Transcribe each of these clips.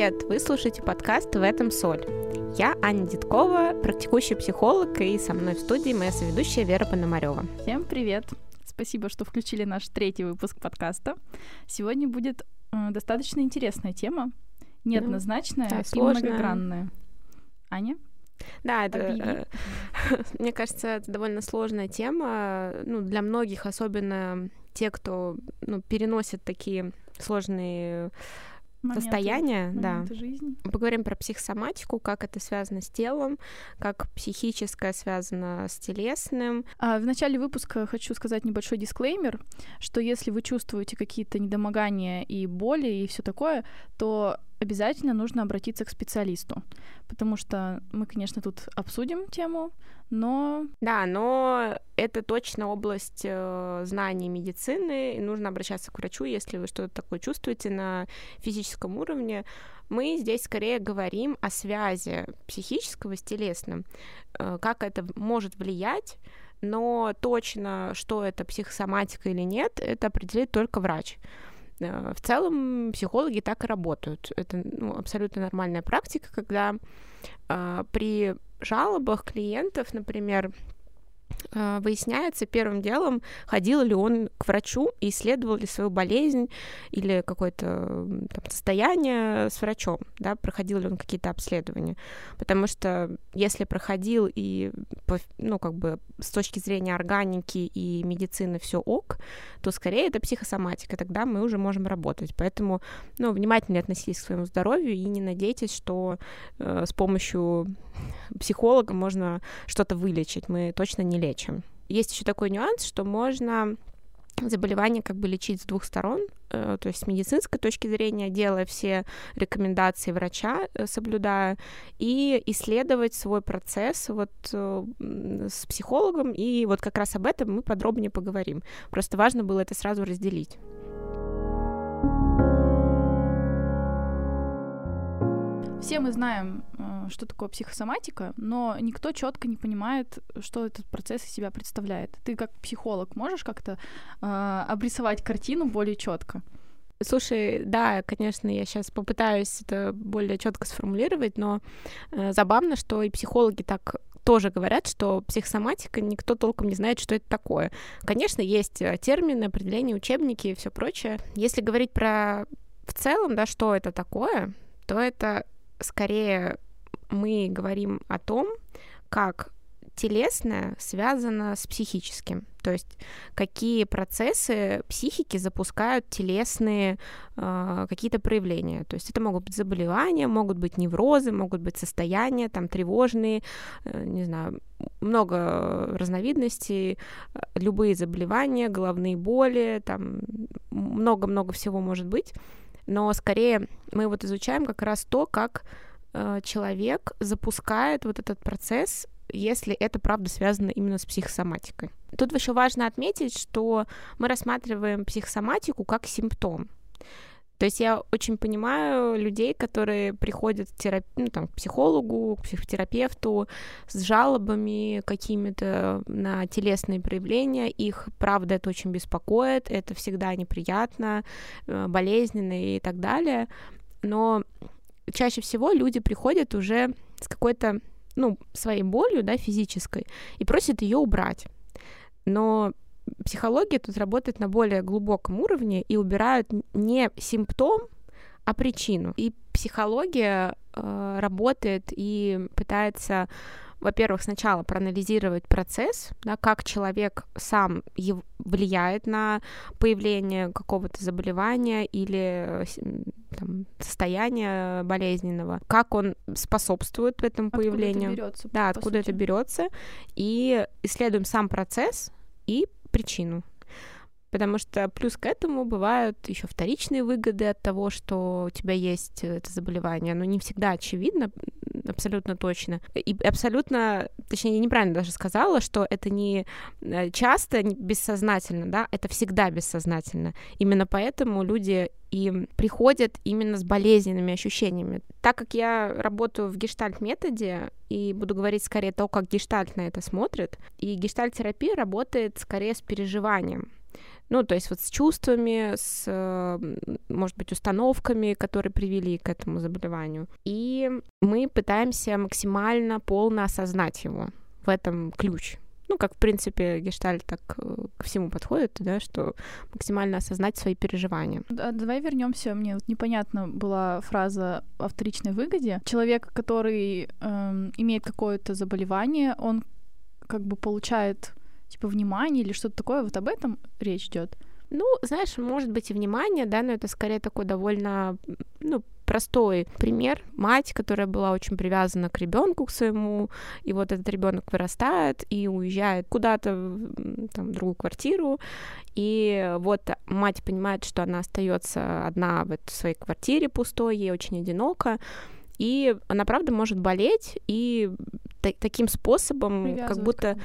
привет! Вы слушаете подкаст «В этом соль». Я Аня Дедкова, практикующий психолог, и со мной в студии моя соведущая Вера Пономарева. Всем привет! Спасибо, что включили наш третий выпуск подкаста. Сегодня будет э, достаточно интересная тема, неоднозначная да, и многогранная. Аня? Да, это, э, мне кажется, это довольно сложная тема. Ну, для многих, особенно те, кто ну, переносит такие сложные моменты, состояния, да. Жизни. Поговорим про психосоматику, как это связано с телом, как психическое связано с телесным. А, в начале выпуска хочу сказать небольшой дисклеймер, что если вы чувствуете какие-то недомогания и боли и все такое, то обязательно нужно обратиться к специалисту, потому что мы, конечно, тут обсудим тему, но... Да, но это точно область э, знаний медицины, и нужно обращаться к врачу, если вы что-то такое чувствуете на физическом уровне. Мы здесь скорее говорим о связи психического с телесным, э, как это может влиять, но точно, что это психосоматика или нет, это определит только врач. Э, в целом психологи так и работают. Это ну, абсолютно нормальная практика, когда э, при жалобах клиентов, например, а, выясняется первым делом, ходил ли он к врачу и исследовал ли свою болезнь или какое-то состояние с врачом, да, проходил ли он какие-то обследования. Потому что если проходил и, ну, как бы с точки зрения органики и медицины все ок, то скорее это психосоматика, тогда мы уже можем работать. Поэтому, ну, внимательнее относитесь к своему здоровью и не надейтесь, что э, с помощью психолога можно что-то вылечить. Мы точно не лечим. Есть еще такой нюанс, что можно заболевание как бы лечить с двух сторон, э, то есть с медицинской точки зрения, делая все рекомендации врача, э, соблюдая, и исследовать свой процесс вот э, с психологом, и вот как раз об этом мы подробнее поговорим. Просто важно было это сразу разделить. Все мы знаем, э, что такое психосоматика, но никто четко не понимает, что этот процесс из себя представляет. Ты как психолог можешь как-то э, обрисовать картину более четко? Слушай, да, конечно, я сейчас попытаюсь это более четко сформулировать, но э, забавно, что и психологи так тоже говорят, что психосоматика никто толком не знает, что это такое. Конечно, есть э, термины, определения, учебники и все прочее. Если говорить про в целом, да, что это такое, то это скорее мы говорим о том, как телесное связано с психическим. То есть какие процессы психики запускают телесные э, какие-то проявления. То есть это могут быть заболевания, могут быть неврозы, могут быть состояния там тревожные, э, не знаю, много разновидностей, любые заболевания, головные боли, там много-много всего может быть но скорее мы вот изучаем как раз то, как э, человек запускает вот этот процесс, если это правда связано именно с психосоматикой. Тут еще важно отметить, что мы рассматриваем психосоматику как симптом. То есть я очень понимаю людей, которые приходят к, терап... ну, там, к психологу, к психотерапевту с жалобами какими-то на телесные проявления. Их, правда, это очень беспокоит, это всегда неприятно, э, болезненно и так далее. Но чаще всего люди приходят уже с какой-то, ну, своей болью, да, физической, и просят ее убрать. Но психология тут работает на более глубоком уровне и убирают не симптом, а причину. И психология э, работает и пытается, во-первых, сначала проанализировать процесс, да, как человек сам влияет на появление какого-то заболевания или там, состояния болезненного, как он способствует этому откуда появлению, это берется, да, откуда сути. это берется, и исследуем сам процесс и причину. Потому что плюс к этому бывают еще вторичные выгоды от того, что у тебя есть это заболевание. Но не всегда очевидно, абсолютно точно. И абсолютно, точнее, я неправильно даже сказала, что это не э, часто бессознательно, да, это всегда бессознательно. Именно поэтому люди и приходят именно с болезненными ощущениями. Так как я работаю в гештальт-методе и буду говорить скорее то, как гештальт на это смотрит, и гештальт-терапия работает скорее с переживанием. Ну, то есть вот с чувствами, с, может быть, установками, которые привели к этому заболеванию. И мы пытаемся максимально полно осознать его. В этом ключ ну, как, в принципе, гештальт так э, ко всему подходит, да, что максимально осознать свои переживания. Да, давай вернемся. Мне вот непонятна была фраза о вторичной выгоде. Человек, который эм, имеет какое-то заболевание, он как бы получает типа внимание или что-то такое, вот об этом речь идет. Ну, знаешь, может быть и внимание, да, но это скорее такой довольно, ну, простой пример. Мать, которая была очень привязана к ребенку, к своему, и вот этот ребенок вырастает и уезжает куда-то там, в другую квартиру, и вот мать понимает, что она остается одна в этой своей квартире пустой, ей очень одиноко, и она правда может болеть и таким способом как будто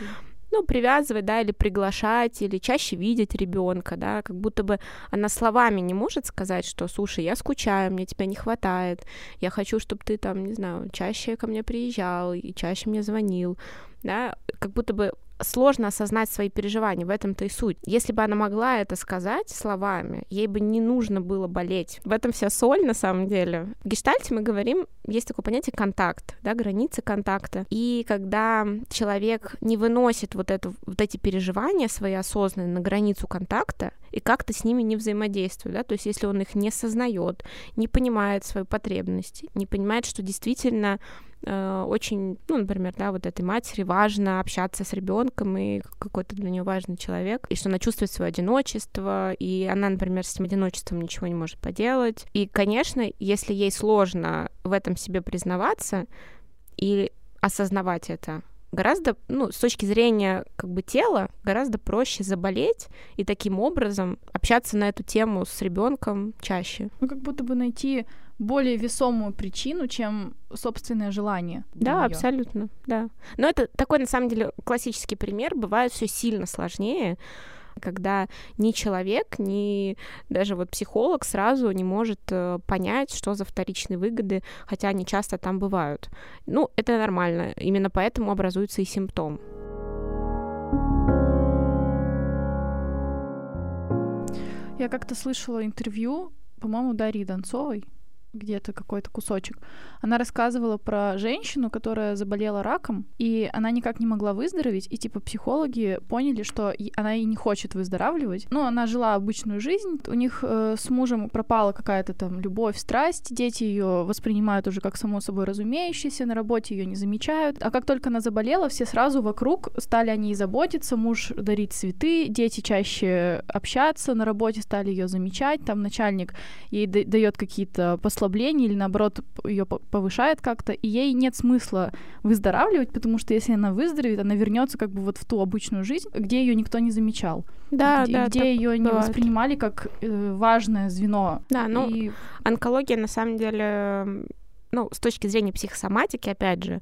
ну, привязывать, да, или приглашать, или чаще видеть ребенка, да, как будто бы она словами не может сказать, что, слушай, я скучаю, мне тебя не хватает, я хочу, чтобы ты там, не знаю, чаще ко мне приезжал и чаще мне звонил, да, как будто бы сложно осознать свои переживания, в этом-то и суть. Если бы она могла это сказать словами, ей бы не нужно было болеть. В этом вся соль, на самом деле. В гештальте мы говорим, есть такое понятие контакт, да, границы контакта. И когда человек не выносит вот, эту, вот эти переживания свои осознанные на границу контакта и как-то с ними не взаимодействует, да, то есть если он их не сознает, не понимает свою потребность, не понимает, что действительно очень, ну, например, да, вот этой матери важно общаться с ребенком и какой-то для нее важный человек, и что она чувствует свое одиночество, и она, например, с этим одиночеством ничего не может поделать. И, конечно, если ей сложно в этом себе признаваться и осознавать это, гораздо, ну, с точки зрения как бы тела, гораздо проще заболеть и таким образом общаться на эту тему с ребенком чаще. Ну, как будто бы найти более весомую причину, чем собственное желание. Да, неё. абсолютно, да. Но это такой, на самом деле, классический пример. Бывает все сильно сложнее, когда ни человек, ни даже вот психолог сразу не может э, понять, что за вторичные выгоды, хотя они часто там бывают. Ну, это нормально. Именно поэтому образуется и симптом. Я как-то слышала интервью, по-моему, Дарьи Донцовой, где-то какой-то кусочек. Она рассказывала про женщину, которая заболела раком, и она никак не могла выздороветь, и типа психологи поняли, что она и не хочет выздоравливать. Ну, она жила обычную жизнь, у них э, с мужем пропала какая-то там любовь, страсть, дети ее воспринимают уже как само собой разумеющееся, на работе ее не замечают. А как только она заболела, все сразу вокруг стали о ней заботиться, муж дарить цветы, дети чаще общаться, на работе стали ее замечать, там начальник ей дает какие-то послания ослабление или наоборот ее повышает как-то, и ей нет смысла выздоравливать, потому что если она выздоровеет, она вернется как бы вот в ту обычную жизнь, где ее никто не замечал. Да, где, да. Где ее не воспринимали как э, важное звено. Да, ну и... онкология на самом деле, ну, с точки зрения психосоматики, опять же,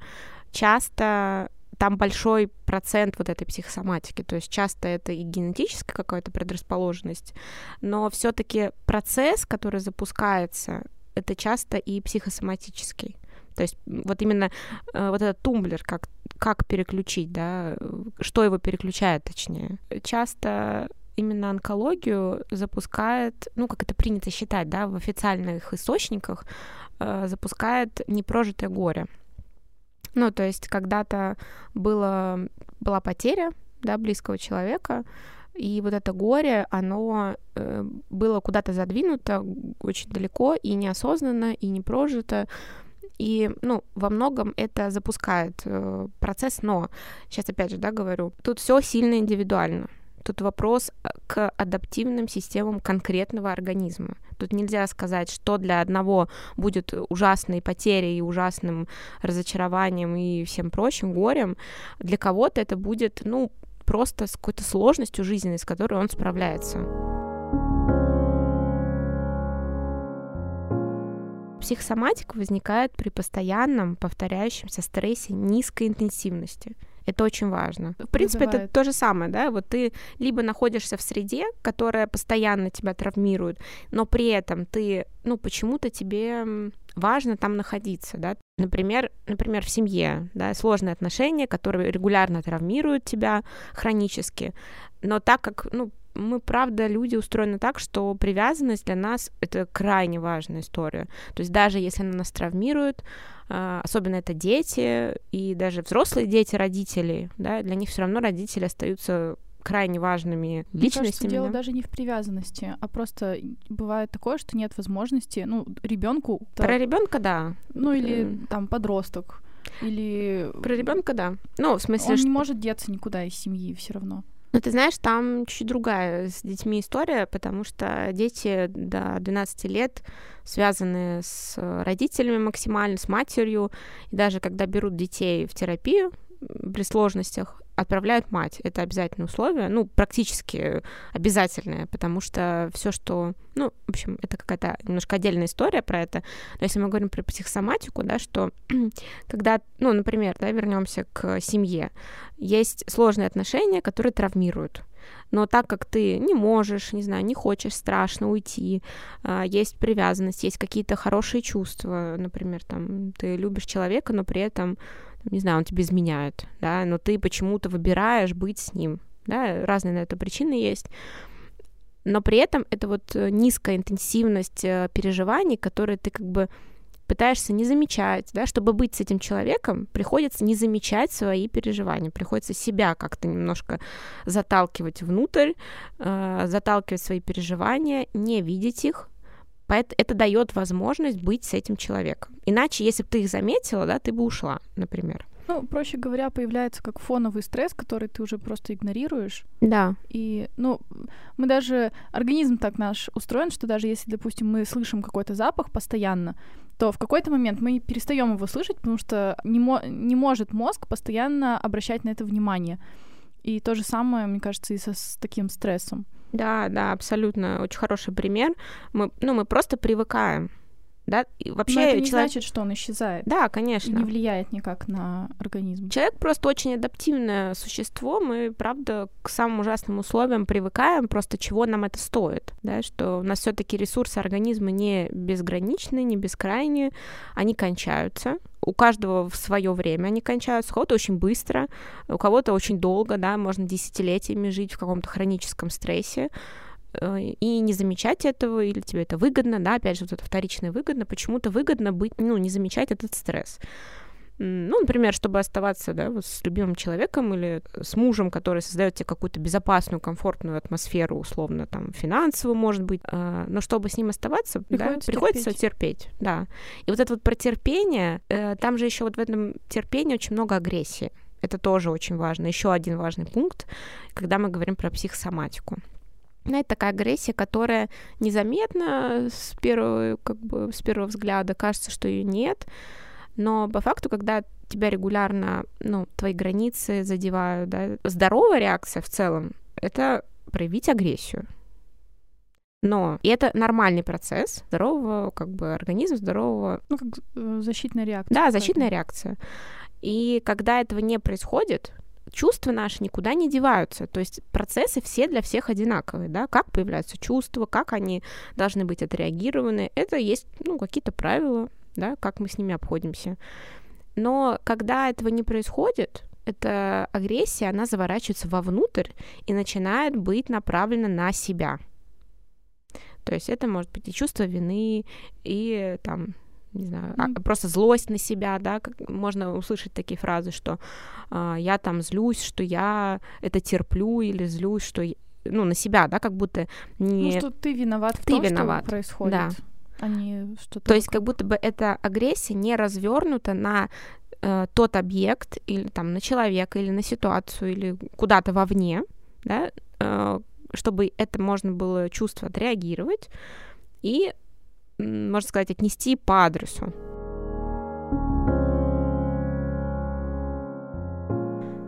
часто там большой процент вот этой психосоматики, то есть часто это и генетическая какая-то предрасположенность, но все-таки процесс, который запускается, это часто и психосоматический. То есть вот именно э, вот этот тумблер, как, как переключить, да, что его переключает, точнее. Часто именно онкологию запускает, ну, как это принято считать, да, в официальных источниках, э, запускает непрожитое горе. Ну, то есть когда-то было, была потеря, да, близкого человека, и вот это горе, оно э, было куда-то задвинуто очень далеко и неосознанно, и не прожито. И, ну, во многом это запускает э, процесс, но сейчас опять же, да, говорю, тут все сильно индивидуально. Тут вопрос э, к адаптивным системам конкретного организма. Тут нельзя сказать, что для одного будет ужасной потерей и ужасным разочарованием и всем прочим горем. Для кого-то это будет, ну, просто с какой-то сложностью жизненной, с которой он справляется. Психосоматика возникает при постоянном повторяющемся стрессе низкой интенсивности. Это очень важно. В принципе, Вызывает. это то же самое, да, вот ты либо находишься в среде, которая постоянно тебя травмирует, но при этом ты, ну, почему-то тебе важно там находиться, да. Например, например, в семье, да, сложные отношения, которые регулярно травмируют тебя хронически, но так как, ну, мы, правда, люди устроены так, что привязанность для нас — это крайне важная история. То есть даже если она нас травмирует, а, особенно это дети, и даже взрослые дети родителей, да, для них все равно родители остаются крайне важными личностями. Мне кажется, дело да? даже не в привязанности, а просто бывает такое, что нет возможности, ну, ребенку. Про ребенка, да. Ну, или mm. там подросток. Или... Про ребенка, да. Ну, в смысле, Он что... не может деться никуда из семьи все равно. Ну, ты знаешь, там чуть другая с детьми история, потому что дети до 12 лет связаны с родителями максимально, с матерью, и даже когда берут детей в терапию при сложностях, отправляют мать. Это обязательное условие, ну, практически обязательное, потому что все, что... Ну, в общем, это какая-то немножко отдельная история про это. Но если мы говорим про психосоматику, да, что когда, ну, например, да, вернемся к семье, есть сложные отношения, которые травмируют. Но так как ты не можешь, не знаю, не хочешь, страшно уйти, а, есть привязанность, есть какие-то хорошие чувства, например, там, ты любишь человека, но при этом не знаю, он тебе изменяет, да, но ты почему-то выбираешь быть с ним, да, разные на это причины есть. Но при этом это вот э, низкая интенсивность э, переживаний, которые ты как бы пытаешься не замечать, да, чтобы быть с этим человеком, приходится не замечать свои переживания, приходится себя как-то немножко заталкивать внутрь, э, заталкивать свои переживания, не видеть их, Поэтому это дает возможность быть с этим человеком. Иначе, если бы ты их заметила, да, ты бы ушла, например. Ну, проще говоря, появляется как фоновый стресс, который ты уже просто игнорируешь. Да. И, ну, мы даже... Организм так наш устроен, что даже если, допустим, мы слышим какой-то запах постоянно, то в какой-то момент мы перестаем его слышать, потому что не, мо- не может мозг постоянно обращать на это внимание. И то же самое, мне кажется, и со, с таким стрессом. Да, да, абсолютно. Очень хороший пример. Мы, ну, мы просто привыкаем. Да, и вообще Но это не человек... значит, что он исчезает. Да, конечно. Не влияет никак на организм. Человек просто очень адаптивное существо. Мы, правда, к самым ужасным условиям привыкаем. Просто чего нам это стоит, да, что у нас все-таки ресурсы организма не безграничны, не бескрайние, они кончаются у каждого в свое время они кончаются, у кого-то очень быстро, у кого-то очень долго, да, можно десятилетиями жить в каком-то хроническом стрессе и не замечать этого, или тебе это выгодно, да, опять же, вот это вторичное выгодно, почему-то выгодно быть, ну, не замечать этот стресс. Ну, например, чтобы оставаться да, вот с любимым человеком или с мужем, который создает тебе какую-то безопасную, комфортную атмосферу, условно, там, финансовую, может быть. А, но чтобы с ним оставаться, приходится, да, приходится терпеть. Да. И вот это вот про терпение, э, там же еще вот в этом терпении очень много агрессии. Это тоже очень важно. Еще один важный пункт, когда мы говорим про психосоматику. Это такая агрессия, которая незаметна с первого, как бы, с первого взгляда, кажется, что ее нет, но по факту, когда тебя регулярно, ну, твои границы задевают, да, здоровая реакция в целом — это проявить агрессию. Но и это нормальный процесс здорового как бы организма, здорового... Ну, как э, защитная реакция. Да, защитная реакция. И когда этого не происходит, чувства наши никуда не деваются. То есть процессы все для всех одинаковые, да, как появляются чувства, как они должны быть отреагированы. Это есть, ну, какие-то правила, да, как мы с ними обходимся. Но когда этого не происходит, эта агрессия, она заворачивается вовнутрь и начинает быть направлена на себя. То есть это может быть и чувство вины, и там, не знаю, mm. просто злость на себя, да, как можно услышать такие фразы, что э, я там злюсь, что я это терплю, или злюсь, что ну на себя, да, как будто не. Ну что ты виноват в ты том, виноват. что происходит. Да а не что-то. То есть как будто бы эта агрессия не развернута на э, тот объект или там на человека или на ситуацию или куда-то вовне, да, э, чтобы это можно было чувство отреагировать и, можно сказать, отнести по адресу.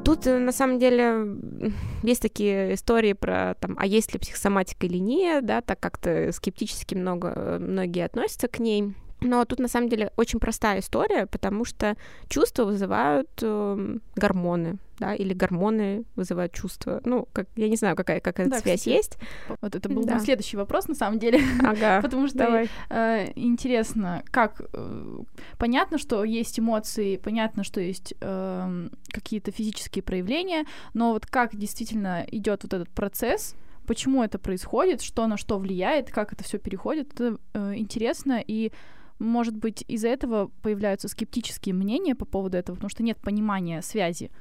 Тут, э, на самом деле, есть такие истории про, там, а есть ли психосоматика или нет, да, так как-то скептически много, э, многие относятся к ней. Но тут на самом деле очень простая история, потому что чувства вызывают э, гормоны, да, или гормоны вызывают чувства. Ну, как, я не знаю, какая, какая да, связь кстати, есть. Вот это был да. мой следующий вопрос, на самом деле. Ага, Потому что давай. Э, интересно, как... Э, понятно, что есть эмоции, понятно, что есть э, какие-то физические проявления, но вот как действительно идет вот этот процесс почему это происходит, что на что влияет, как это все переходит. Это э, интересно, и может быть, из-за этого появляются скептические мнения по поводу этого, потому что нет понимания связи,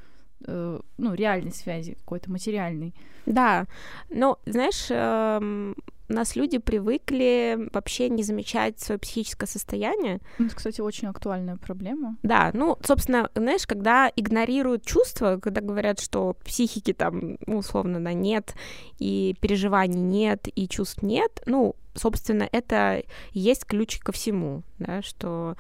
э, ну, реальной связи, какой-то материальной. Да, но, знаешь, э, нас люди привыкли вообще не замечать свое психическое состояние. Это, кстати, очень актуальная проблема. Да, ну, собственно, знаешь, когда игнорируют чувства, когда говорят, что психики там, ну, условно, да, нет, и переживаний нет, и чувств нет, ну, собственно, это есть ключ ко всему, да, что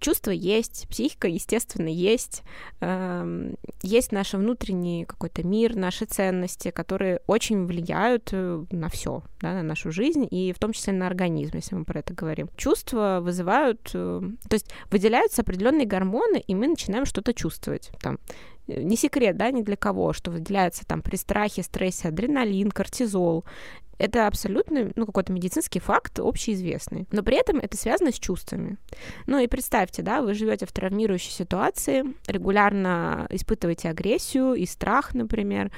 чувства есть, психика, естественно, есть, э, есть наш внутренний какой-то мир, наши ценности, которые очень влияют э, на все, да, на нашу жизнь и в том числе на организм, если мы про это говорим. Чувства вызывают, э, то есть выделяются определенные гормоны, и мы начинаем что-то чувствовать. Там э, не секрет, да, ни для кого, что выделяется там при страхе, стрессе адреналин, кортизол. Это абсолютно, ну, какой-то медицинский факт, общеизвестный. Но при этом это связано с чувствами. Ну и представьте, да, вы живете в травмирующей ситуации, регулярно испытываете агрессию и страх, например,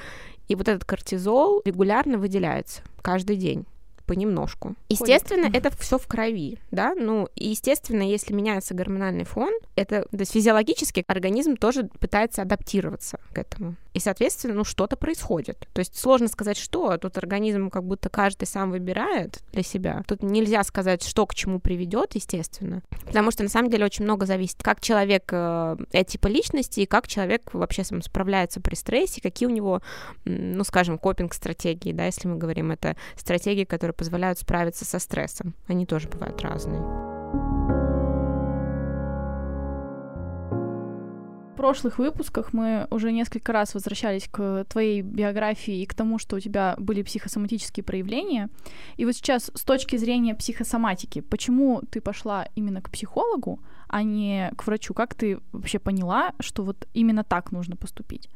и вот этот кортизол регулярно выделяется каждый день понемножку. Естественно, Ходит. это все в крови, да, ну, и естественно, если меняется гормональный фон, это, то есть физиологически организм тоже пытается адаптироваться к этому. И, соответственно, ну, что-то происходит. То есть сложно сказать, что. Тут организм как будто каждый сам выбирает для себя. Тут нельзя сказать, что к чему приведет, естественно. Потому что, на самом деле, очень много зависит, как человек, э, типа личности, и как человек вообще сам справляется при стрессе, какие у него, ну, скажем, копинг-стратегии, да, если мы говорим, это стратегии, которые позволяют справиться со стрессом. Они тоже бывают разные. Прошлых выпусках мы уже несколько раз возвращались к твоей биографии и к тому, что у тебя были психосоматические проявления. И вот сейчас с точки зрения психосоматики, почему ты пошла именно к психологу, а не к врачу? Как ты вообще поняла, что вот именно так нужно поступить?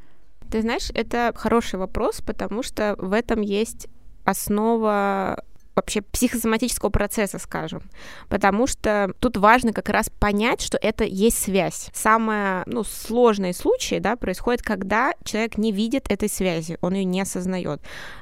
Ты знаешь, это хороший вопрос, потому что в этом есть основа вообще психосоматического процесса, скажем. Потому что тут важно как раз понять, что это есть связь. Самое ну, сложные случаи да, происходит, когда человек не видит этой связи, он ее не осознает.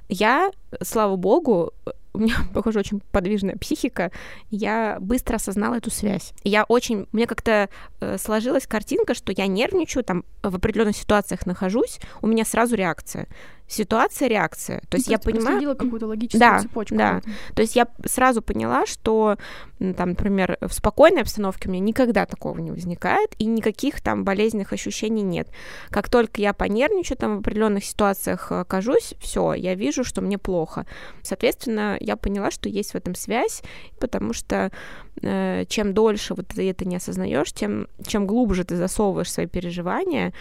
Я, слава богу, у меня, похоже, очень подвижная психика, я быстро осознала эту связь. Я очень, мне как-то э, сложилась картинка, что я нервничаю, там в определенных ситуациях нахожусь, у меня сразу реакция ситуация, реакция. То есть ну, я понимаю... какую-то логическую да, цепочку. Да, то есть я сразу поняла, что, там, например, в спокойной обстановке у меня никогда такого не возникает, и никаких там болезненных ощущений нет. Как только я понервничаю, там в определенных ситуациях окажусь, все, я вижу, что мне плохо. Соответственно, я поняла, что есть в этом связь, потому что э, чем дольше вот ты это не осознаешь, тем чем глубже ты засовываешь свои переживания,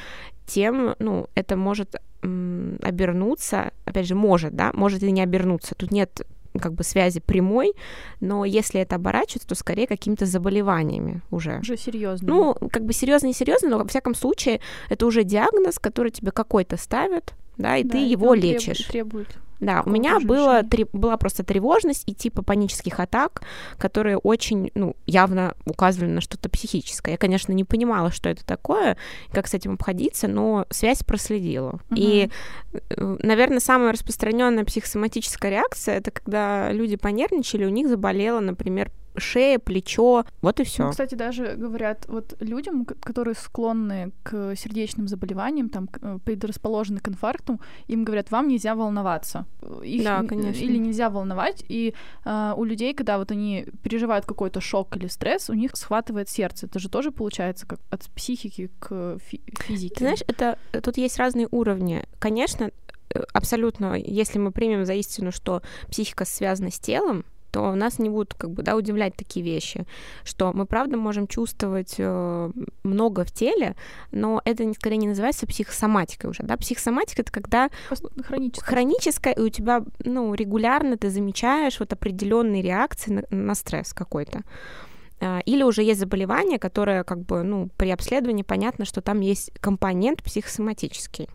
тем, ну, это может обернуться, опять же, может, да, может и не обернуться. Тут нет как бы связи прямой, но если это оборачивается, то скорее какими-то заболеваниями уже. Уже серьезно. Ну, как бы серьезно и серьезно, но во всяком случае это уже диагноз, который тебе какой-то ставят, да, и да, ты и его лечишь. Требует да, у меня было, три, была просто тревожность и типа панических атак, которые очень, ну, явно указывали на что-то психическое. Я, конечно, не понимала, что это такое, как с этим обходиться, но связь проследила. Угу. И, э, наверное, самая распространенная психосоматическая реакция это когда люди понервничали, у них заболело, например, шея, плечо, вот и все. Ну, кстати, даже говорят, вот людям, которые склонны к сердечным заболеваниям, там э, предрасположены к инфаркту, им говорят, вам нельзя волноваться. Их да, конечно. Или нельзя волновать. И э, у людей, когда вот они переживают какой-то шок или стресс, у них схватывает сердце. Это же тоже получается как от психики к фи- физике. Ты знаешь, это тут есть разные уровни. Конечно, э, абсолютно, если мы примем за истину, что психика связана с телом, то нас не будут как бы, да, удивлять такие вещи, что мы, правда, можем чувствовать э, много в теле, но это скорее не называется психосоматикой уже, да, психосоматика — это когда хроническая. хроническая, и у тебя, ну, регулярно ты замечаешь вот определенные реакции на, на стресс какой-то. А, или уже есть заболевание, которое как бы, ну, при обследовании понятно, что там есть компонент психосоматический.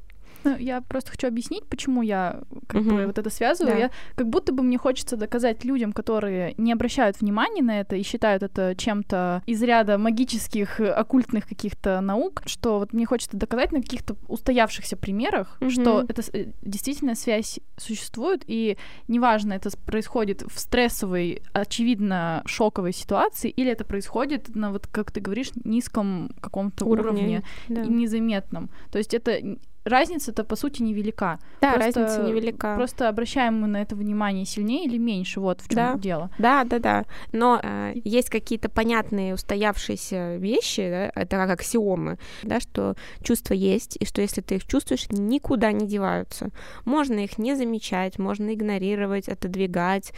Ну, я просто хочу объяснить, почему я как угу. бы вот это связываю. Да. Я, как будто бы мне хочется доказать людям, которые не обращают внимания на это и считают это чем-то из ряда магических, оккультных каких-то наук, что вот мне хочется доказать на каких-то устоявшихся примерах, угу. что это э, действительно связь существует, и неважно, это происходит в стрессовой, очевидно, шоковой ситуации, или это происходит на, вот, как ты говоришь, низком каком-то уровне, уровне да. и незаметном. То есть это разница-то по сути невелика. Да, просто, разница невелика. Просто обращаем мы на это внимание сильнее или меньше, вот в чем да. дело. Да, да, да. Но э, есть какие-то понятные устоявшиеся вещи, да, это как аксиомы, да, что чувства есть, и что если ты их чувствуешь, никуда не деваются. Можно их не замечать, можно игнорировать, отодвигать,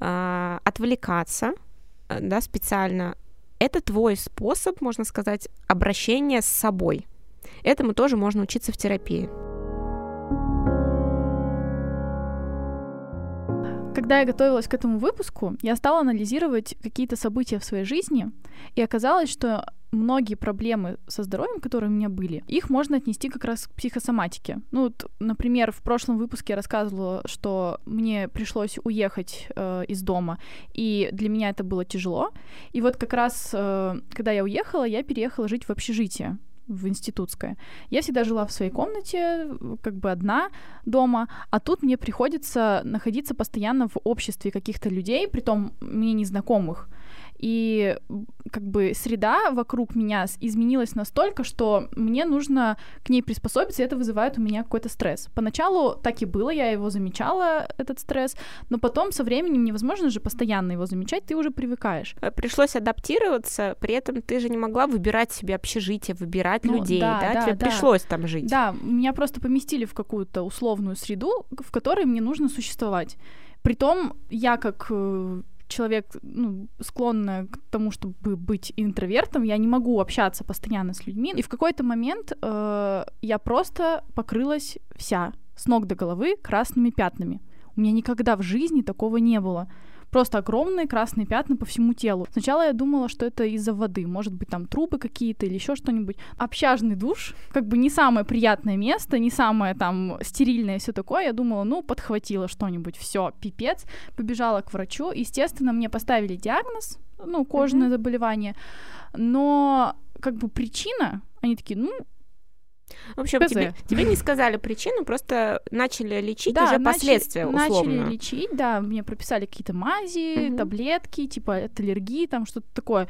э, отвлекаться, э, да, специально. Это твой способ, можно сказать, обращения с собой. Этому тоже можно учиться в терапии. Когда я готовилась к этому выпуску, я стала анализировать какие-то события в своей жизни, и оказалось, что многие проблемы со здоровьем, которые у меня были, их можно отнести как раз к психосоматике. Ну, вот, например, в прошлом выпуске я рассказывала, что мне пришлось уехать э, из дома, и для меня это было тяжело. И вот как раз, э, когда я уехала, я переехала жить в общежитие в институтское. Я всегда жила в своей комнате, как бы одна дома, а тут мне приходится находиться постоянно в обществе каких-то людей, притом мне незнакомых и как бы среда вокруг меня изменилась настолько, что мне нужно к ней приспособиться, и это вызывает у меня какой-то стресс. Поначалу так и было, я его замечала, этот стресс, но потом со временем невозможно же постоянно его замечать, ты уже привыкаешь. Э, пришлось адаптироваться, при этом ты же не могла выбирать себе общежитие, выбирать ну, людей, да, да? да тебе да. пришлось там жить. Да, меня просто поместили в какую-то условную среду, в которой мне нужно существовать. Притом я как э, человек, ну, склонна к тому, чтобы быть интровертом, я не могу общаться постоянно с людьми. И в какой-то момент э, я просто покрылась вся с ног до головы красными пятнами. У меня никогда в жизни такого не было просто огромные красные пятна по всему телу. Сначала я думала, что это из-за воды, может быть, там трубы какие-то или еще что-нибудь. Общажный душ, как бы не самое приятное место, не самое там стерильное все такое. Я думала, ну, подхватила что-нибудь, все, пипец. Побежала к врачу. Естественно, мне поставили диагноз, ну, кожное mm-hmm. заболевание. Но как бы причина, они такие, ну, в общем, тебе, тебе не сказали причину, просто начали лечить да, уже начали, последствия условно. Начали лечить, да, мне прописали какие-то мази, угу. таблетки, типа от аллергии, там что-то такое.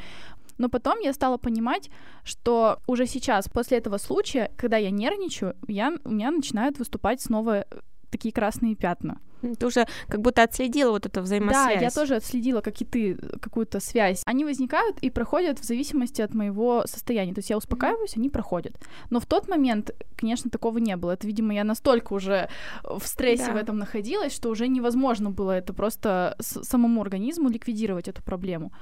Но потом я стала понимать, что уже сейчас, после этого случая, когда я нервничаю, я, у меня начинают выступать снова такие красные пятна. Ты уже как будто отследила вот эту взаимосвязь. Да, я тоже отследила, как и ты, какую-то связь. Они возникают и проходят в зависимости от моего состояния. То есть я успокаиваюсь, они проходят. Но в тот момент, конечно, такого не было. Это, видимо, я настолько уже в стрессе да. в этом находилась, что уже невозможно было это просто самому организму ликвидировать эту проблему.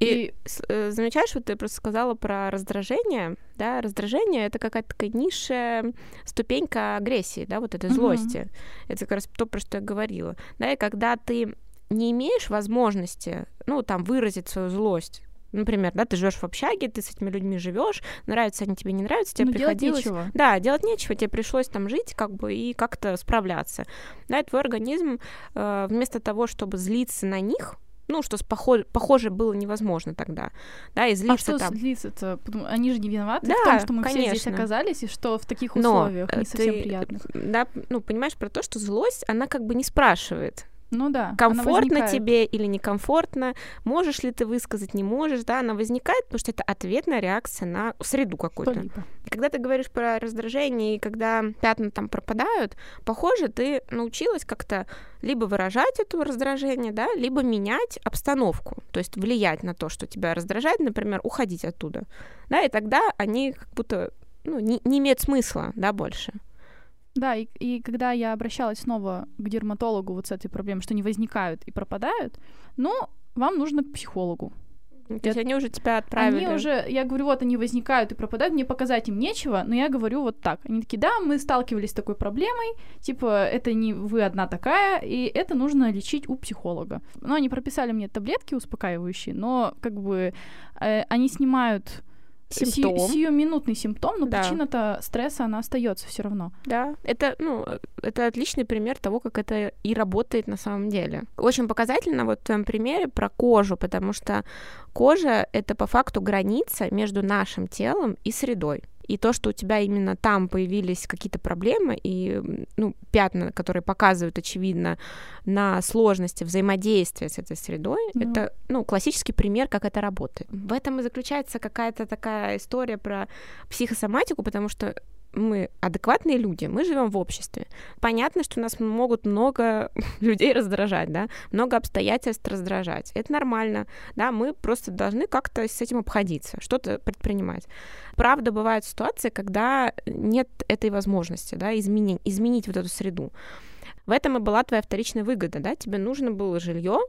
И, и э, замечаешь, вот ты просто сказала про раздражение, да, раздражение это какая-то такая низшая ступенька агрессии, да, вот этой злости. Mm-hmm. Это как раз то, про что я говорила, да, и когда ты не имеешь возможности, ну, там, выразить свою злость, Например, да, ты живешь в общаге, ты с этими людьми живешь, нравятся они тебе, не нравятся, тебе ну, приходилось... Делать нечего. Да, делать нечего, тебе пришлось там жить, как бы, и как-то справляться. Да, и твой организм э, вместо того, чтобы злиться на них, ну, что похоже, похоже было невозможно тогда, да, и злиться а что там. злиться-то? Они же не виноваты да, в том, что мы конечно. все здесь оказались, и что в таких условиях Но не совсем ты, приятных. Да, ну, понимаешь про то, что злость, она как бы не спрашивает, ну да. Комфортно тебе или некомфортно, можешь ли ты высказать, не можешь, да, она возникает, потому что это ответная реакция на среду какую-то. Когда ты говоришь про раздражение, и когда пятна там пропадают, похоже, ты научилась как-то либо выражать это раздражение, да, либо менять обстановку, то есть влиять на то, что тебя раздражает, например, уходить оттуда, да, и тогда они как будто ну, не, не имеют смысла, да, больше. Да, и, и когда я обращалась снова к дерматологу вот с этой проблемой, что они возникают и пропадают, ну, вам нужно к психологу. То есть они уже тебя отправили? Они уже, я говорю, вот они возникают и пропадают, мне показать им нечего, но я говорю вот так. Они такие, да, мы сталкивались с такой проблемой, типа, это не вы одна такая, и это нужно лечить у психолога. Ну, они прописали мне таблетки успокаивающие, но как бы э, они снимают симптом. Си- сиюминутный симптом, но Да. причина-то стресса, она остается все равно. Да, это, ну, это отличный пример того, как это и работает на самом деле. Очень показательно вот в твоем примере про кожу, потому что кожа — это по факту граница между нашим телом и средой. И то, что у тебя именно там появились какие-то проблемы и ну, пятна, которые показывают, очевидно, на сложности взаимодействия с этой средой, Ну. это ну, классический пример, как это работает. В этом и заключается какая-то такая история про психосоматику, потому что мы адекватные люди, мы живем в обществе. Понятно, что нас могут много людей раздражать, да, много обстоятельств раздражать. Это нормально, да, мы просто должны как-то с этим обходиться, что-то предпринимать. Правда, бывают ситуации, когда нет этой возможности, да, изменить, изменить вот эту среду. В этом и была твоя вторичная выгода, да, тебе нужно было жилье,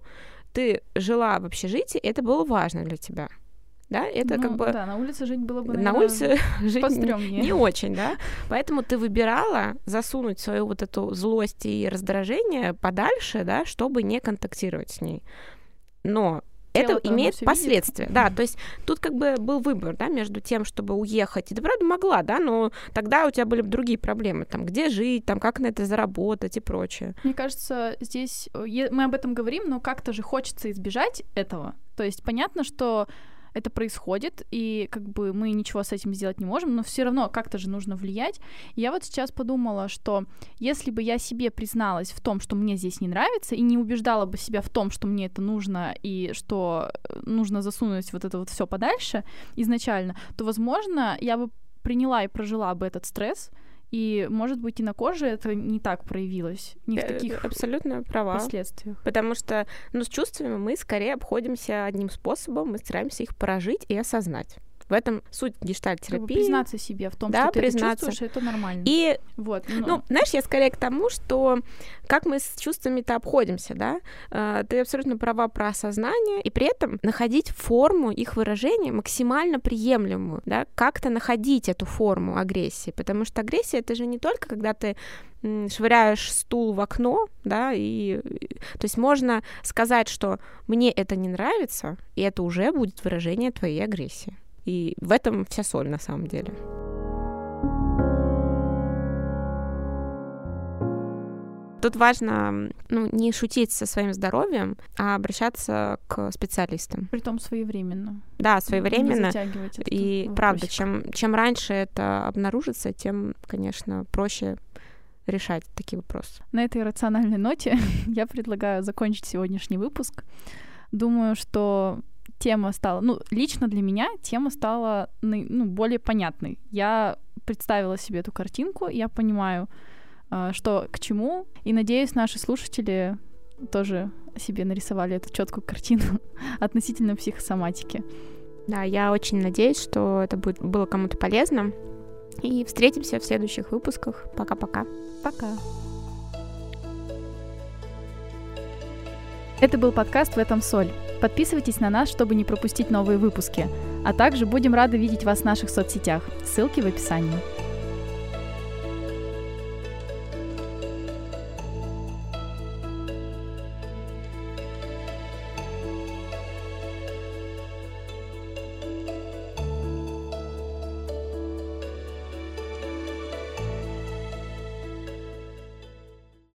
ты жила в общежитии, это было важно для тебя. Да, это Ну, как бы Да, на улице жить было бы, на улице жить не- пострёмнее. не очень, да. Поэтому ты выбирала засунуть свою вот эту злость и раздражение подальше, да, чтобы не контактировать с ней. Но это имеет последствия. видит. Да, то есть тут как бы был выбор, да, между тем, чтобы уехать. И ты правда могла, да, но тогда у тебя были бы другие проблемы, там, где жить, там, как на это заработать и прочее. Мне кажется, здесь э, мы об этом говорим, но как-то же хочется избежать этого. То есть понятно, что это происходит, и как бы мы ничего с этим сделать не можем, но все равно как-то же нужно влиять. И я вот сейчас подумала, что если бы я себе призналась в том, что мне здесь не нравится, и не убеждала бы себя в том, что мне это нужно, и что э, нужно засунуть вот это вот все подальше изначально, то, возможно, я бы приняла и прожила бы этот стресс, и, может быть, и на коже это не так проявилось, не в Э, таких абсолютно права. последствиях. Потому что, ну, с чувствами мы скорее обходимся одним способом, мы стараемся их прожить и осознать. В этом суть Как бы признаться себе в том, Да, что ты это признаться. чувствуешь, это нормально. И, вот, ну, знаешь, я скорее к тому, что как мы с чувствами-то обходимся, да? Э, Ты абсолютно права про осознание, и при этом находить форму их выражения максимально приемлемую, да? Как-то находить эту форму агрессии, потому что агрессия — это же не только когда ты швыряешь стул в окно, да, и и- то есть можно сказать, что мне это не нравится, и это уже будет выражение твоей агрессии. И в этом вся соль на самом деле. Тут важно ну, не шутить со своим здоровьем, а обращаться к специалистам. Притом своевременно. Да, Не своевременно. затягивать этот И правда, вопросик. чем, чем раньше это обнаружится, тем, конечно, проще решать такие вопросы. На этой рациональной ноте я предлагаю закончить сегодняшний выпуск. Думаю, что тема стала, ну, лично для меня тема стала ну, более понятной. Я представила себе эту картинку, я понимаю, а, что к чему, и надеюсь, наши слушатели тоже себе нарисовали эту четкую картину относительно психосоматики. Да, я очень надеюсь, что это будет, было кому-то полезно. И встретимся в следующих выпусках. Пока-пока. Пока. Это был подкаст «В этом соль». Подписывайтесь на нас, чтобы не пропустить новые выпуски. А также будем рады видеть вас в наших соцсетях. Ссылки в описании.